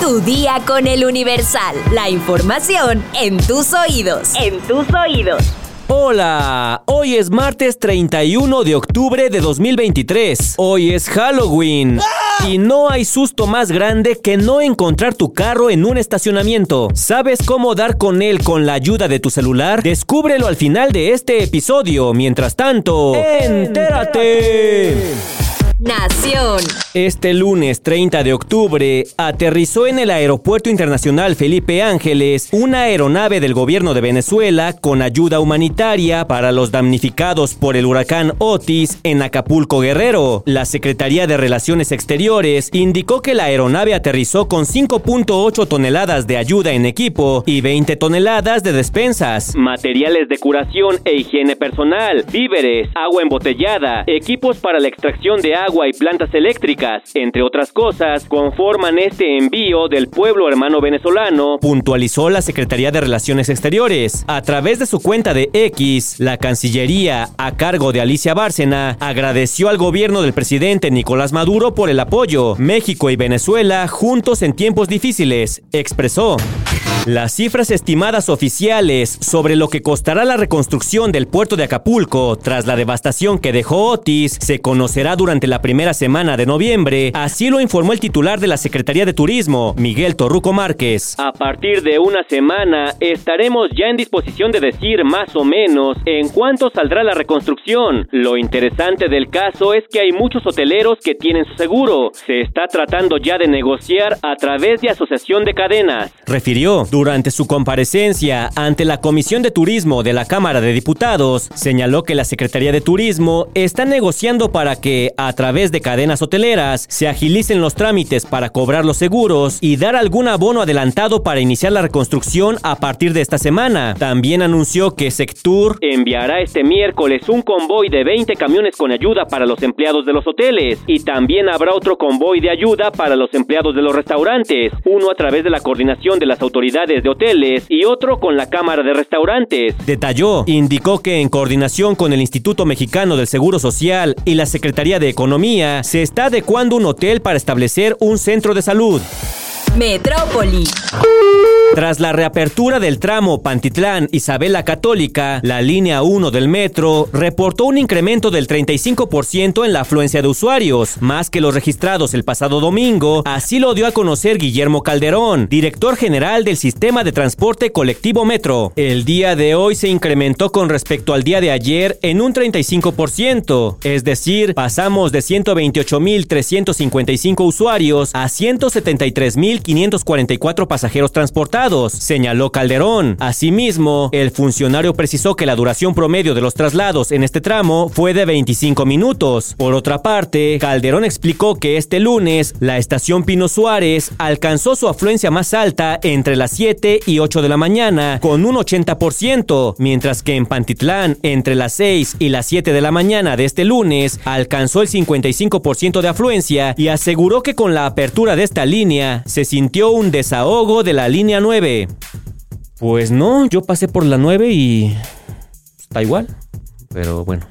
Tu día con el Universal. La información en tus oídos. En tus oídos. Hola, hoy es martes 31 de octubre de 2023. Hoy es Halloween. Y no hay susto más grande que no encontrar tu carro en un estacionamiento. ¿Sabes cómo dar con él con la ayuda de tu celular? Descúbrelo al final de este episodio. Mientras tanto, ¡entérate! Nación. Este lunes 30 de octubre aterrizó en el Aeropuerto Internacional Felipe Ángeles una aeronave del gobierno de Venezuela con ayuda humanitaria para los damnificados por el huracán Otis en Acapulco Guerrero. La Secretaría de Relaciones Exteriores indicó que la aeronave aterrizó con 5.8 toneladas de ayuda en equipo y 20 toneladas de despensas, materiales de curación e higiene personal, víveres, agua embotellada, equipos para la extracción de agua agua y plantas eléctricas, entre otras cosas, conforman este envío del pueblo hermano venezolano, puntualizó la Secretaría de Relaciones Exteriores. A través de su cuenta de X, la Cancillería, a cargo de Alicia Bárcena, agradeció al gobierno del presidente Nicolás Maduro por el apoyo. México y Venezuela juntos en tiempos difíciles, expresó. Las cifras estimadas oficiales sobre lo que costará la reconstrucción del puerto de Acapulco tras la devastación que dejó Otis se conocerá durante la primera semana de noviembre, así lo informó el titular de la Secretaría de Turismo, Miguel Torruco Márquez. A partir de una semana estaremos ya en disposición de decir más o menos en cuánto saldrá la reconstrucción. Lo interesante del caso es que hay muchos hoteleros que tienen su seguro. Se está tratando ya de negociar a través de asociación de cadenas. Refirió durante su comparecencia ante la Comisión de Turismo de la Cámara de Diputados, señaló que la Secretaría de Turismo está negociando para que, a través de cadenas hoteleras, se agilicen los trámites para cobrar los seguros y dar algún abono adelantado para iniciar la reconstrucción a partir de esta semana. También anunció que Sectur enviará este miércoles un convoy de 20 camiones con ayuda para los empleados de los hoteles y también habrá otro convoy de ayuda para los empleados de los restaurantes, uno a través de la coordinación de las autoridades de hoteles y otro con la Cámara de Restaurantes. Detalló, indicó que en coordinación con el Instituto Mexicano del Seguro Social y la Secretaría de Economía, se está adecuando un hotel para establecer un centro de salud. Metrópoli. Tras la reapertura del tramo Pantitlán Isabela Católica, la línea 1 del metro reportó un incremento del 35% en la afluencia de usuarios, más que los registrados el pasado domingo, así lo dio a conocer Guillermo Calderón, director general del sistema de transporte colectivo Metro. El día de hoy se incrementó con respecto al día de ayer en un 35%, es decir, pasamos de 128.355 usuarios a 173.544 pasajeros transportados señaló Calderón. Asimismo, el funcionario precisó que la duración promedio de los traslados en este tramo fue de 25 minutos. Por otra parte, Calderón explicó que este lunes la estación Pino Suárez alcanzó su afluencia más alta entre las 7 y 8 de la mañana con un 80%, mientras que en Pantitlán entre las 6 y las 7 de la mañana de este lunes alcanzó el 55% de afluencia y aseguró que con la apertura de esta línea se sintió un desahogo de la línea 9 pues no, yo pasé por la 9 y está igual. Pero bueno.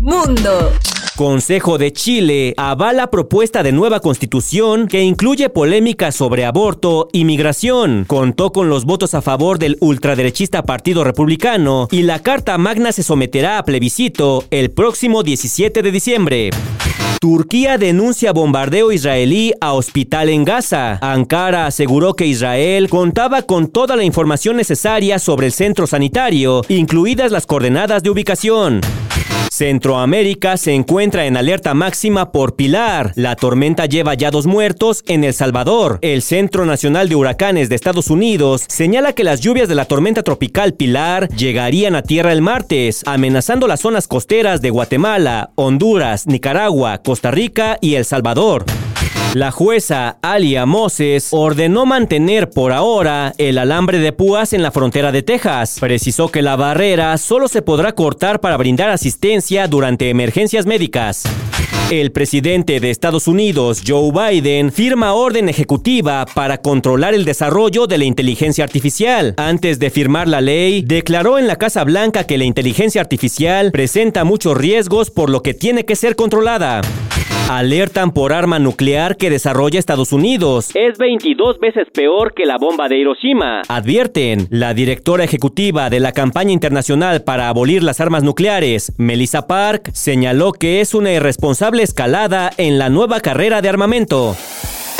Mundo. Consejo de Chile avala propuesta de nueva constitución que incluye polémica sobre aborto y migración. Contó con los votos a favor del ultraderechista Partido Republicano y la Carta Magna se someterá a plebiscito el próximo 17 de diciembre. Turquía denuncia bombardeo israelí a hospital en Gaza. Ankara aseguró que Israel contaba con toda la información necesaria sobre el centro sanitario, incluidas las coordenadas de ubicación. Centroamérica se encuentra en alerta máxima por Pilar. La tormenta lleva ya dos muertos en El Salvador. El Centro Nacional de Huracanes de Estados Unidos señala que las lluvias de la tormenta tropical Pilar llegarían a tierra el martes, amenazando las zonas costeras de Guatemala, Honduras, Nicaragua, Costa Rica y El Salvador. La jueza Alia Moses ordenó mantener por ahora el alambre de púas en la frontera de Texas. Precisó que la barrera solo se podrá cortar para brindar asistencia durante emergencias médicas. El presidente de Estados Unidos, Joe Biden, firma orden ejecutiva para controlar el desarrollo de la inteligencia artificial. Antes de firmar la ley, declaró en la Casa Blanca que la inteligencia artificial presenta muchos riesgos por lo que tiene que ser controlada. Alertan por arma nuclear que desarrolla Estados Unidos. Es 22 veces peor que la bomba de Hiroshima. Advierten, la directora ejecutiva de la campaña internacional para abolir las armas nucleares, Melissa Park, señaló que es una irresponsable escalada en la nueva carrera de armamento.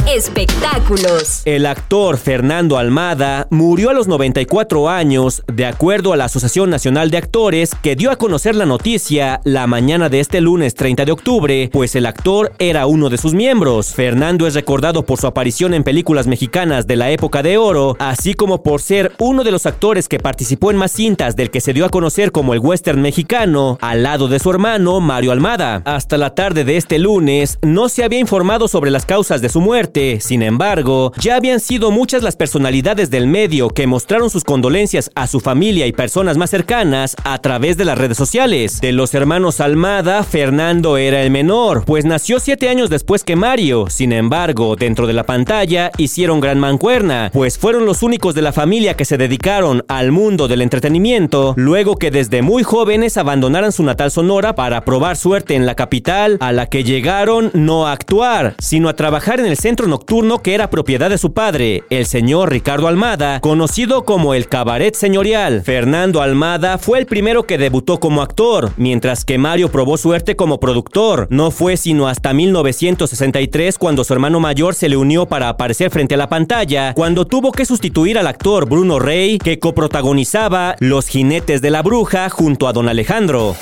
Espectáculos. El actor Fernando Almada murió a los 94 años, de acuerdo a la Asociación Nacional de Actores, que dio a conocer la noticia la mañana de este lunes 30 de octubre, pues el actor era uno de sus miembros. Fernando es recordado por su aparición en películas mexicanas de la época de oro, así como por ser uno de los actores que participó en más cintas del que se dio a conocer como el western mexicano, al lado de su hermano Mario Almada. Hasta la tarde de este lunes no se había informado sobre las causas de su muerte, sin embargo, ya habían sido muchas las personalidades del medio que mostraron sus condolencias a su familia y personas más cercanas a través de las redes sociales. De los hermanos Almada, Fernando era el menor, pues nació siete años después que Mario. Sin embargo, dentro de la pantalla hicieron gran mancuerna, pues fueron los únicos de la familia que se dedicaron al mundo del entretenimiento, luego que desde muy jóvenes abandonaran su natal Sonora para probar suerte en la capital, a la que llegaron no a actuar, sino a trabajar en el centro nocturno que era propiedad de su padre, el señor Ricardo Almada, conocido como el Cabaret Señorial. Fernando Almada fue el primero que debutó como actor, mientras que Mario probó suerte como productor. No fue sino hasta 1963 cuando su hermano mayor se le unió para aparecer frente a la pantalla, cuando tuvo que sustituir al actor Bruno Rey, que coprotagonizaba Los Jinetes de la Bruja junto a Don Alejandro.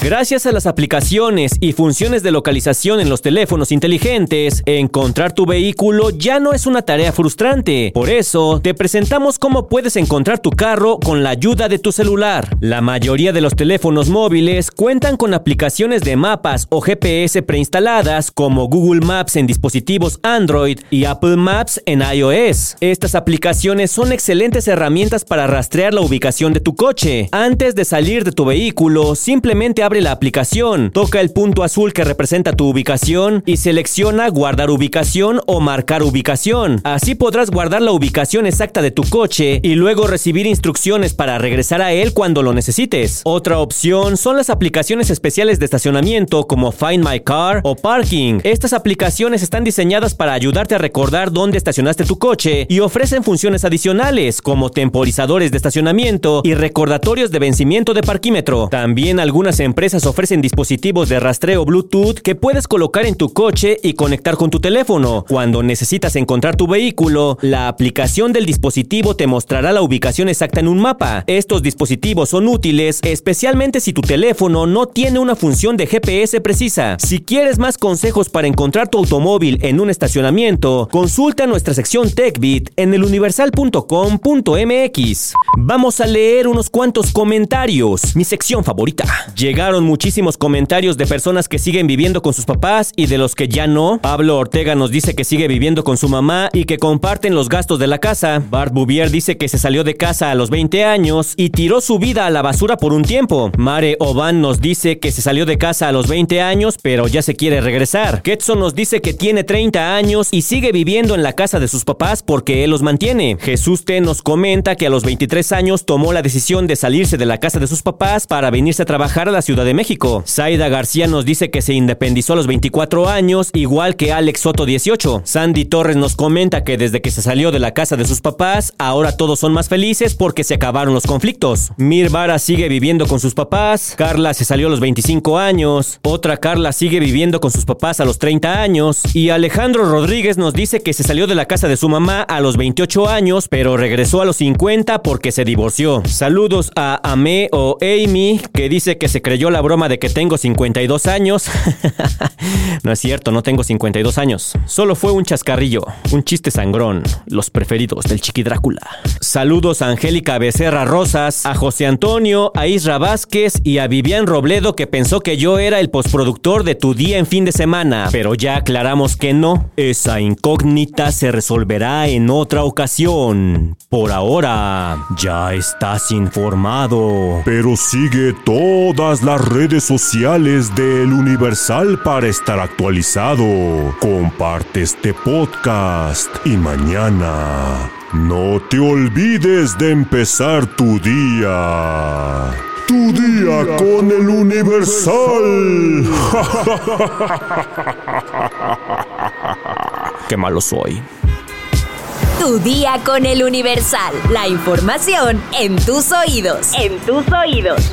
Gracias a las aplicaciones y funciones de localización en los teléfonos inteligentes, encontrar tu vehículo ya no es una tarea frustrante. Por eso, te presentamos cómo puedes encontrar tu carro con la ayuda de tu celular. La mayoría de los teléfonos móviles cuentan con aplicaciones de mapas o GPS preinstaladas como Google Maps en dispositivos Android y Apple Maps en iOS. Estas aplicaciones son excelentes herramientas para rastrear la ubicación de tu coche. Antes de salir de tu vehículo, simplemente abre la aplicación, toca el punto azul que representa tu ubicación y selecciona guardar ubicación o marcar ubicación. Así podrás guardar la ubicación exacta de tu coche y luego recibir instrucciones para regresar a él cuando lo necesites. Otra opción son las aplicaciones especiales de estacionamiento como Find My Car o Parking. Estas aplicaciones están diseñadas para ayudarte a recordar dónde estacionaste tu coche y ofrecen funciones adicionales como temporizadores de estacionamiento y recordatorios de vencimiento de parquímetro. También algunas empresas empresas ofrecen dispositivos de rastreo Bluetooth que puedes colocar en tu coche y conectar con tu teléfono. Cuando necesitas encontrar tu vehículo, la aplicación del dispositivo te mostrará la ubicación exacta en un mapa. Estos dispositivos son útiles especialmente si tu teléfono no tiene una función de GPS precisa. Si quieres más consejos para encontrar tu automóvil en un estacionamiento, consulta nuestra sección TechBit en eluniversal.com.mx. Vamos a leer unos cuantos comentarios. Mi sección favorita. Muchísimos comentarios de personas que siguen viviendo con sus papás y de los que ya no. Pablo Ortega nos dice que sigue viviendo con su mamá y que comparten los gastos de la casa. Bart Bouvier dice que se salió de casa a los 20 años y tiró su vida a la basura por un tiempo. Mare Oban nos dice que se salió de casa a los 20 años pero ya se quiere regresar. Ketson nos dice que tiene 30 años y sigue viviendo en la casa de sus papás porque él los mantiene. Jesús T nos comenta que a los 23 años tomó la decisión de salirse de la casa de sus papás para venirse a trabajar a la ciudad de México. Zaida García nos dice que se independizó a los 24 años, igual que Alex Soto 18. Sandy Torres nos comenta que desde que se salió de la casa de sus papás, ahora todos son más felices porque se acabaron los conflictos. Mir Vara sigue viviendo con sus papás, Carla se salió a los 25 años, otra Carla sigue viviendo con sus papás a los 30 años y Alejandro Rodríguez nos dice que se salió de la casa de su mamá a los 28 años, pero regresó a los 50 porque se divorció. Saludos a Ame o Amy, que dice que se creyó la broma de que tengo 52 años. no es cierto, no tengo 52 años. Solo fue un chascarrillo, un chiste sangrón, los preferidos del Chiqui Drácula. Saludos a Angélica Becerra Rosas, a José Antonio, a Isra Vázquez y a Vivian Robledo que pensó que yo era el postproductor de tu día en fin de semana. Pero ya aclaramos que no. Esa incógnita se resolverá en otra ocasión. Por ahora, ya estás informado. Pero sigue todas las redes sociales del Universal para estar actualizado. Comparte este podcast y mañana no te olvides de empezar tu día. Tu día con el Universal. Qué malo soy. Tu día con el Universal. La información en tus oídos. En tus oídos.